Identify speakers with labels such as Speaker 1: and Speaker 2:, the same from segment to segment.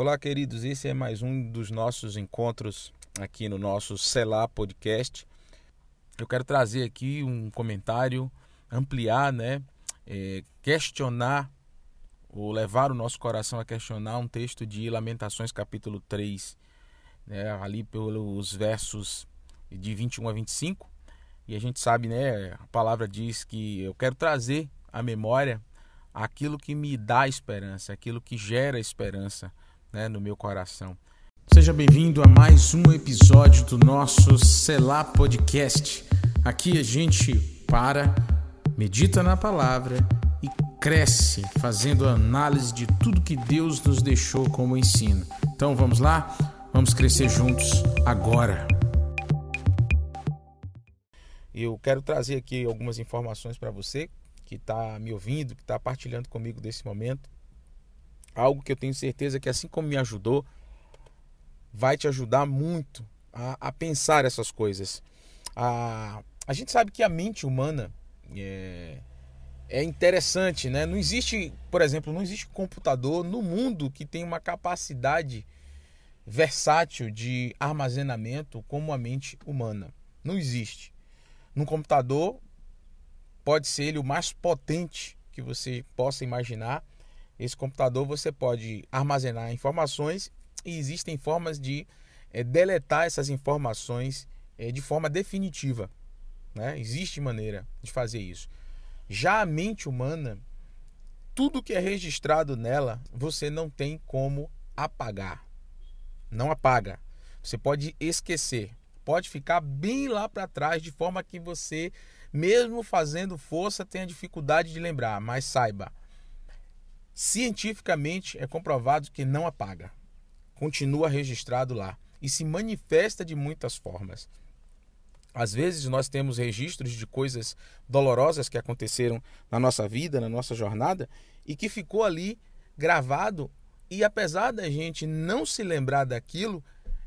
Speaker 1: Olá, queridos. Esse é mais um dos nossos encontros aqui no nosso Celar Podcast. Eu quero trazer aqui um comentário, ampliar, né? É, questionar ou levar o nosso coração a questionar um texto de Lamentações, capítulo 3, né? ali pelos versos de 21 a 25. E a gente sabe, né? A palavra diz que eu quero trazer à memória aquilo que me dá esperança, aquilo que gera esperança né, no meu coração. Seja bem-vindo a mais um episódio do nosso Selá Podcast. Aqui a gente para, medita na palavra e cresce fazendo análise de tudo que Deus nos deixou como ensino. Então vamos lá? Vamos crescer juntos agora. Eu quero trazer aqui algumas informações para você que está me ouvindo, que está partilhando comigo desse momento algo que eu tenho certeza que, assim como me ajudou, vai te ajudar muito a, a pensar essas coisas. A, a gente sabe que a mente humana é, é interessante, né? Não existe, por exemplo, não existe computador no mundo que tenha uma capacidade versátil de armazenamento como a mente humana. Não existe. Num computador pode ser ele o mais potente que você possa imaginar, esse computador você pode armazenar informações e existem formas de é, deletar essas informações é, de forma definitiva. Né? Existe maneira de fazer isso. Já a mente humana, tudo que é registrado nela, você não tem como apagar. Não apaga. Você pode esquecer. Pode ficar bem lá para trás, de forma que você, mesmo fazendo força, tenha dificuldade de lembrar. Mas saiba, Cientificamente é comprovado que não apaga, continua registrado lá e se manifesta de muitas formas. Às vezes nós temos registros de coisas dolorosas que aconteceram na nossa vida, na nossa jornada, e que ficou ali gravado, e apesar da gente não se lembrar daquilo,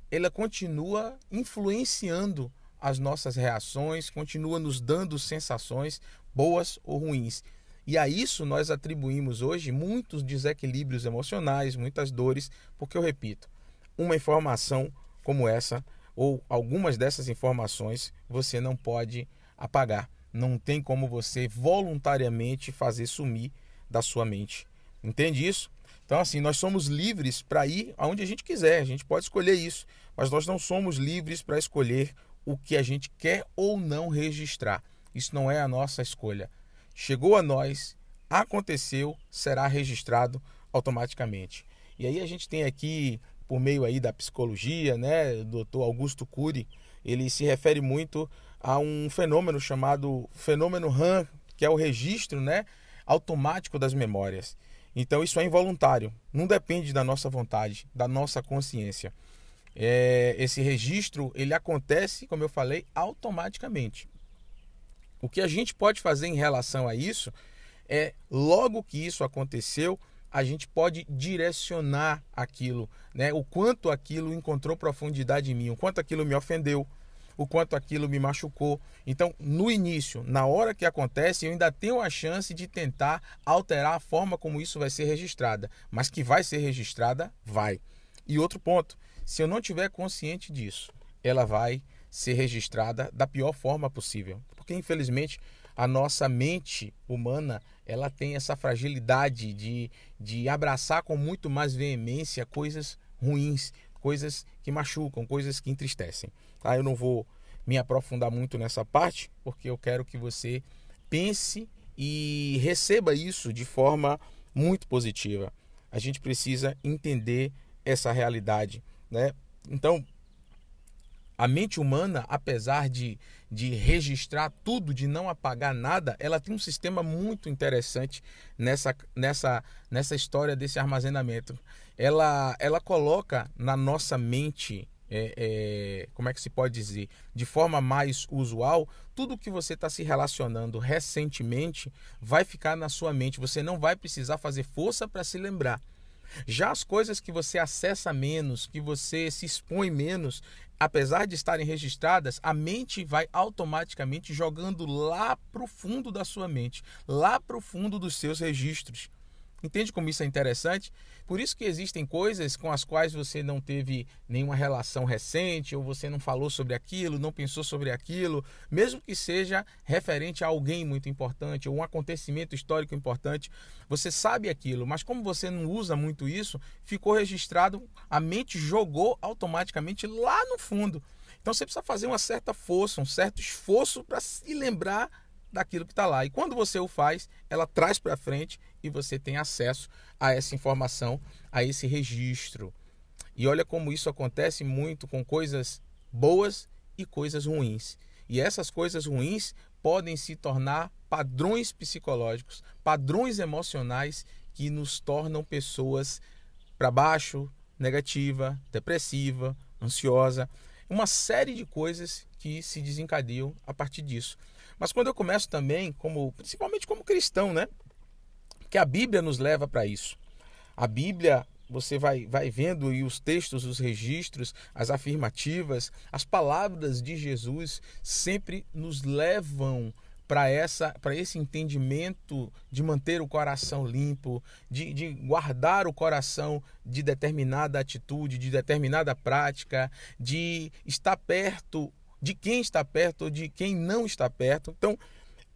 Speaker 1: ela continua influenciando as nossas reações, continua nos dando sensações boas ou ruins. E a isso nós atribuímos hoje muitos desequilíbrios emocionais, muitas dores, porque eu repito, uma informação como essa ou algumas dessas informações você não pode apagar. Não tem como você voluntariamente fazer sumir da sua mente. Entende isso? Então, assim, nós somos livres para ir aonde a gente quiser, a gente pode escolher isso, mas nós não somos livres para escolher o que a gente quer ou não registrar. Isso não é a nossa escolha chegou a nós, aconteceu, será registrado automaticamente. E aí a gente tem aqui, por meio aí da psicologia, né, o doutor Augusto Cury, ele se refere muito a um fenômeno chamado fenômeno RAM, que é o registro né, automático das memórias. Então isso é involuntário, não depende da nossa vontade, da nossa consciência. É, esse registro ele acontece, como eu falei, automaticamente. O que a gente pode fazer em relação a isso é, logo que isso aconteceu, a gente pode direcionar aquilo, né? O quanto aquilo encontrou profundidade em mim, o quanto aquilo me ofendeu, o quanto aquilo me machucou. Então, no início, na hora que acontece, eu ainda tenho a chance de tentar alterar a forma como isso vai ser registrada, mas que vai ser registrada, vai. E outro ponto, se eu não tiver consciente disso, ela vai ser registrada da pior forma possível porque infelizmente a nossa mente humana ela tem essa fragilidade de, de abraçar com muito mais veemência coisas ruins, coisas que machucam, coisas que entristecem. Tá? Eu não vou me aprofundar muito nessa parte, porque eu quero que você pense e receba isso de forma muito positiva. A gente precisa entender essa realidade, né? Então, a mente humana, apesar de, de registrar tudo, de não apagar nada, ela tem um sistema muito interessante nessa, nessa, nessa história desse armazenamento. Ela, ela coloca na nossa mente, é, é, como é que se pode dizer, de forma mais usual, tudo que você está se relacionando recentemente vai ficar na sua mente. Você não vai precisar fazer força para se lembrar. Já as coisas que você acessa menos, que você se expõe menos, apesar de estarem registradas, a mente vai automaticamente jogando lá para o fundo da sua mente, lá para o fundo dos seus registros. Entende como isso é interessante? Por isso que existem coisas com as quais você não teve nenhuma relação recente, ou você não falou sobre aquilo, não pensou sobre aquilo, mesmo que seja referente a alguém muito importante, ou um acontecimento histórico importante, você sabe aquilo, mas como você não usa muito isso, ficou registrado, a mente jogou automaticamente lá no fundo. Então você precisa fazer uma certa força, um certo esforço para se lembrar daquilo que está lá. E quando você o faz, ela traz para frente e você tem acesso a essa informação, a esse registro. E olha como isso acontece muito com coisas boas e coisas ruins. E essas coisas ruins podem se tornar padrões psicológicos, padrões emocionais que nos tornam pessoas para baixo, negativa, depressiva, ansiosa, uma série de coisas que se desencadeiam a partir disso. Mas quando eu começo também, como principalmente como cristão, né? Que a Bíblia nos leva para isso. A Bíblia, você vai, vai vendo e os textos, os registros, as afirmativas, as palavras de Jesus sempre nos levam para essa para esse entendimento de manter o coração limpo, de, de guardar o coração de determinada atitude, de determinada prática, de estar perto de quem está perto ou de quem não está perto. Então,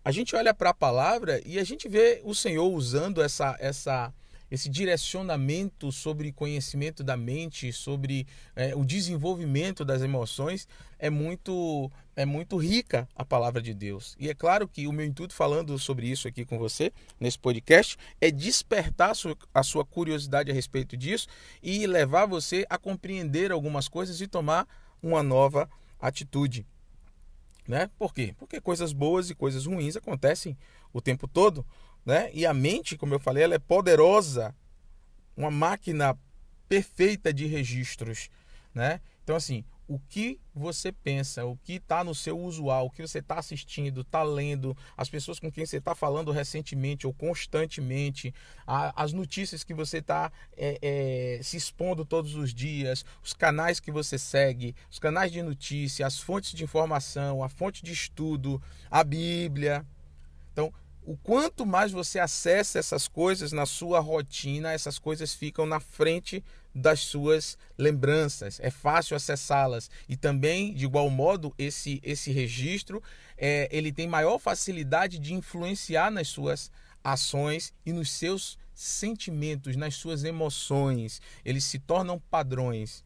Speaker 1: a gente olha para a palavra e a gente vê o Senhor usando essa, essa, esse direcionamento sobre conhecimento da mente, sobre é, o desenvolvimento das emoções, é muito, é muito rica a palavra de Deus. E é claro que o meu intuito falando sobre isso aqui com você, nesse podcast, é despertar a sua, curiosidade a respeito disso e levar você a compreender algumas coisas e tomar uma nova atitude. Né? Por quê? Porque coisas boas e coisas ruins acontecem o tempo todo, né? E a mente, como eu falei, ela é poderosa, uma máquina perfeita de registros, né? Então assim, o que você pensa, o que está no seu usual, o que você está assistindo, está lendo, as pessoas com quem você está falando recentemente ou constantemente, a, as notícias que você está é, é, se expondo todos os dias, os canais que você segue, os canais de notícia, as fontes de informação, a fonte de estudo, a Bíblia. O quanto mais você acessa essas coisas na sua rotina, essas coisas ficam na frente das suas lembranças. É fácil acessá-las e também, de igual modo, esse esse registro é, ele tem maior facilidade de influenciar nas suas ações e nos seus sentimentos, nas suas emoções. Eles se tornam padrões,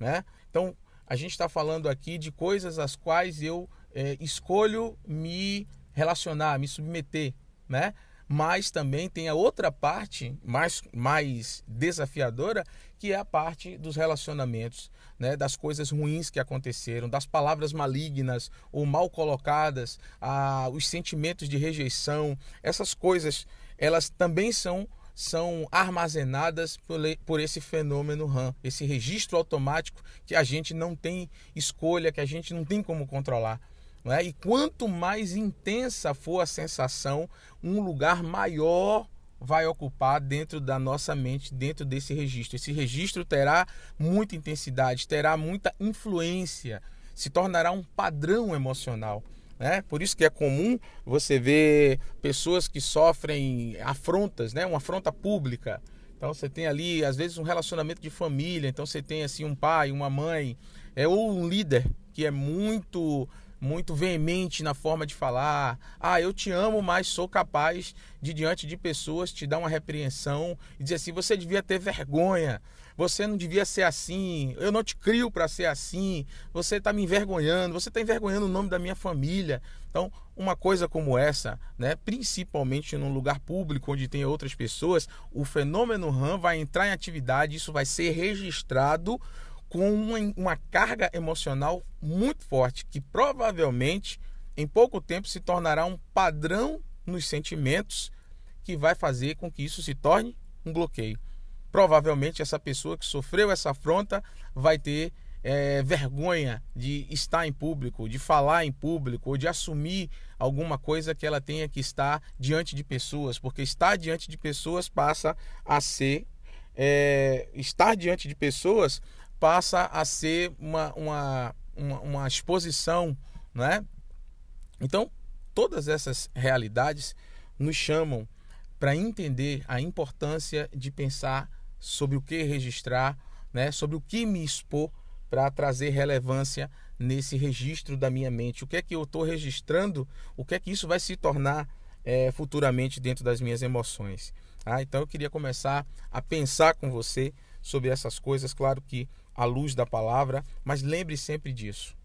Speaker 1: né? Então a gente está falando aqui de coisas às quais eu é, escolho me relacionar, me submeter, né? Mas também tem a outra parte mais, mais desafiadora, que é a parte dos relacionamentos, né? das coisas ruins que aconteceram, das palavras malignas ou mal colocadas, a, os sentimentos de rejeição. Essas coisas, elas também são são armazenadas por, por esse fenômeno RAM, esse registro automático que a gente não tem escolha, que a gente não tem como controlar. É? E quanto mais intensa for a sensação, um lugar maior vai ocupar dentro da nossa mente, dentro desse registro. Esse registro terá muita intensidade, terá muita influência, se tornará um padrão emocional. Né? Por isso que é comum você ver pessoas que sofrem afrontas, né? uma afronta pública. Então você tem ali, às vezes, um relacionamento de família. Então você tem assim um pai, uma mãe, é, ou um líder que é muito muito veemente na forma de falar. Ah, eu te amo, mas sou capaz de, diante de pessoas, te dar uma repreensão e dizer assim: você devia ter vergonha, você não devia ser assim, eu não te crio para ser assim, você está me envergonhando, você está envergonhando o nome da minha família. Então, uma coisa como essa, né, principalmente num lugar público onde tem outras pessoas, o fenômeno RAM vai entrar em atividade, isso vai ser registrado com uma, uma carga emocional muito forte, que provavelmente em pouco tempo se tornará um padrão nos sentimentos que vai fazer com que isso se torne um bloqueio. Provavelmente essa pessoa que sofreu essa afronta vai ter é, vergonha de estar em público, de falar em público, ou de assumir alguma coisa que ela tenha que estar diante de pessoas, porque estar diante de pessoas passa a ser é, estar diante de pessoas passa a ser uma, uma, uma, uma exposição, né? Então, todas essas realidades nos chamam para entender a importância de pensar sobre o que registrar, né, sobre o que me expor para trazer relevância nesse registro da minha mente. O que é que eu estou registrando? O que é que isso vai se tornar é, futuramente dentro das minhas emoções? Ah, então eu queria começar a pensar com você sobre essas coisas, claro que à luz da palavra, mas lembre sempre disso.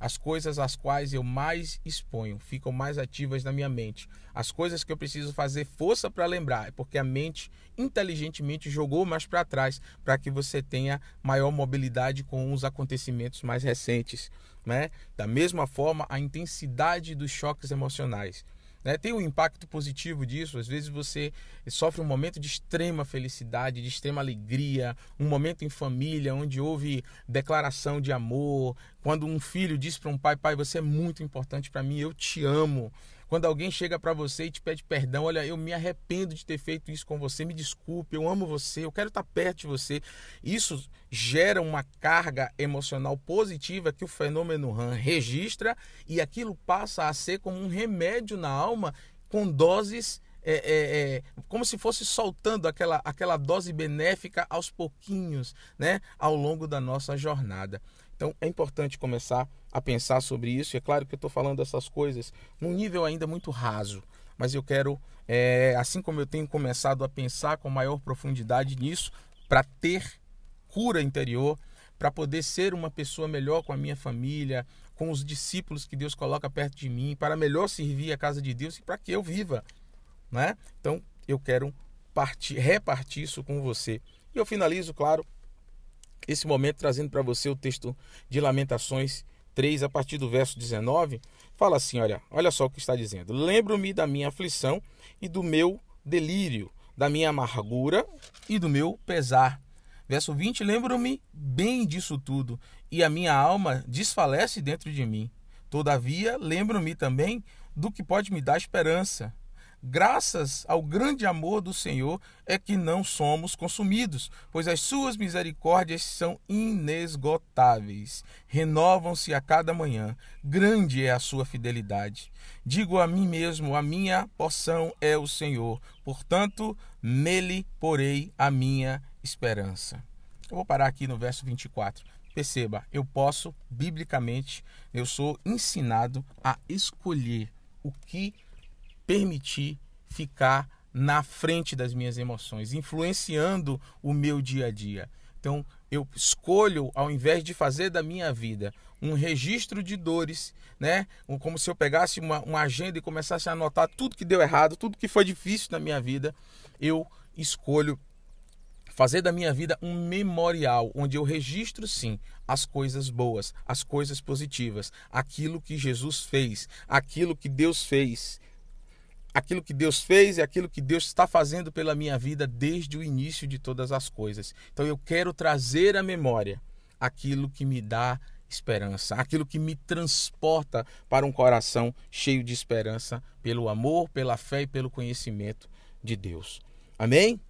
Speaker 1: As coisas às quais eu mais exponho ficam mais ativas na minha mente. As coisas que eu preciso fazer força para lembrar, é porque a mente inteligentemente jogou mais para trás para que você tenha maior mobilidade com os acontecimentos mais recentes. Né? Da mesma forma, a intensidade dos choques emocionais. Né? Tem um impacto positivo disso. Às vezes você sofre um momento de extrema felicidade, de extrema alegria, um momento em família onde houve declaração de amor. Quando um filho diz para um pai: Pai, você é muito importante para mim, eu te amo. Quando alguém chega para você e te pede perdão, olha, eu me arrependo de ter feito isso com você, me desculpe, eu amo você, eu quero estar perto de você. Isso gera uma carga emocional positiva que o fenômeno RAM registra e aquilo passa a ser como um remédio na alma com doses é, é, é, como se fosse soltando aquela, aquela dose benéfica aos pouquinhos, né, ao longo da nossa jornada. Então é importante começar a pensar sobre isso. É claro que eu estou falando dessas coisas num nível ainda muito raso, mas eu quero, é, assim como eu tenho começado a pensar com maior profundidade nisso, para ter cura interior, para poder ser uma pessoa melhor com a minha família, com os discípulos que Deus coloca perto de mim, para melhor servir a casa de Deus e para que eu viva, né? Então eu quero partir, repartir isso com você. E eu finalizo, claro, esse momento trazendo para você o texto de Lamentações 3, a partir do verso 19, fala assim: olha, olha só o que está dizendo. Lembro-me da minha aflição e do meu delírio, da minha amargura e do meu pesar. Verso 20: Lembro-me bem disso tudo, e a minha alma desfalece dentro de mim. Todavia, lembro-me também do que pode me dar esperança. Graças ao grande amor do Senhor é que não somos consumidos, pois as suas misericórdias são inesgotáveis, renovam-se a cada manhã. Grande é a sua fidelidade. Digo a mim mesmo: a minha porção é o Senhor, portanto, nele porei a minha esperança. Eu vou parar aqui no verso 24. Perceba, eu posso, biblicamente, eu sou ensinado a escolher o que permitir ficar na frente das minhas emoções, influenciando o meu dia a dia. Então, eu escolho, ao invés de fazer da minha vida um registro de dores, né? Como se eu pegasse uma, uma agenda e começasse a anotar tudo que deu errado, tudo que foi difícil na minha vida, eu escolho fazer da minha vida um memorial onde eu registro sim as coisas boas, as coisas positivas, aquilo que Jesus fez, aquilo que Deus fez aquilo que Deus fez e aquilo que Deus está fazendo pela minha vida desde o início de todas as coisas. Então eu quero trazer à memória aquilo que me dá esperança, aquilo que me transporta para um coração cheio de esperança pelo amor, pela fé e pelo conhecimento de Deus. Amém?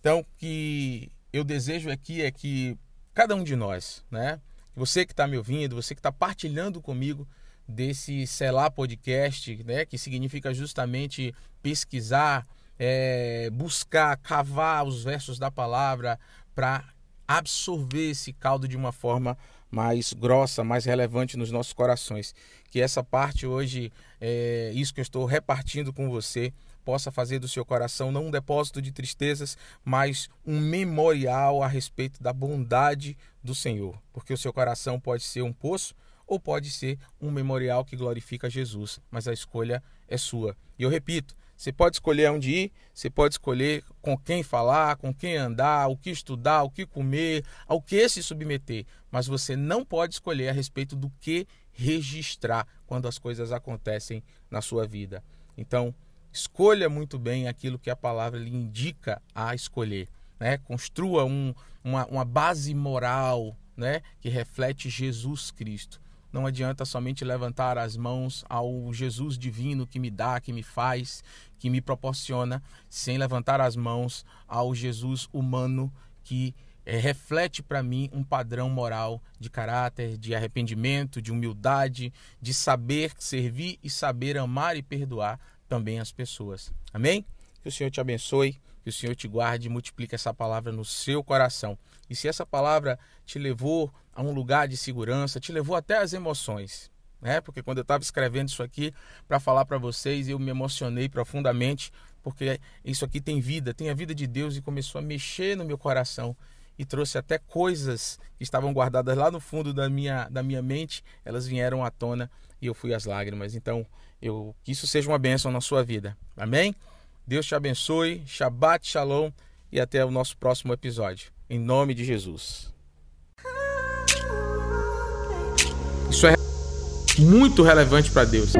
Speaker 1: Então, que eu desejo aqui é que cada um de nós, né? Você que está me ouvindo, você que está partilhando comigo desse Selar Podcast, né, que significa justamente pesquisar, é, buscar, cavar os versos da palavra para absorver esse caldo de uma forma mais grossa, mais relevante nos nossos corações. Que essa parte hoje, é, isso que eu estou repartindo com você, possa fazer do seu coração não um depósito de tristezas, mas um memorial a respeito da bondade do Senhor. Porque o seu coração pode ser um poço ou pode ser um memorial que glorifica Jesus, mas a escolha é sua. E eu repito, você pode escolher onde ir, você pode escolher com quem falar, com quem andar, o que estudar, o que comer, ao que se submeter, mas você não pode escolher a respeito do que registrar quando as coisas acontecem na sua vida. Então, escolha muito bem aquilo que a palavra lhe indica a escolher. Né? Construa um, uma, uma base moral né? que reflete Jesus Cristo. Não adianta somente levantar as mãos ao Jesus divino que me dá, que me faz, que me proporciona, sem levantar as mãos ao Jesus humano que é, reflete para mim um padrão moral de caráter, de arrependimento, de humildade, de saber servir e saber amar e perdoar também as pessoas. Amém? Que Que o Senhor te abençoe, que o Senhor te guarde e multiplique essa palavra no seu coração. E se essa palavra te levou a um lugar de segurança, te levou até as emoções, né? Porque quando eu estava escrevendo isso aqui para falar para vocês, eu me emocionei profundamente, porque isso aqui tem vida, tem a vida de Deus e começou a mexer no meu coração e trouxe até coisas que estavam guardadas lá no fundo da minha, da minha mente, elas vieram à tona e eu fui às lágrimas. Então, eu que isso seja uma bênção na sua vida. Amém? Deus te abençoe. Shabbat Shalom e até o nosso próximo episódio. Em nome de Jesus. Isso é muito relevante para Deus.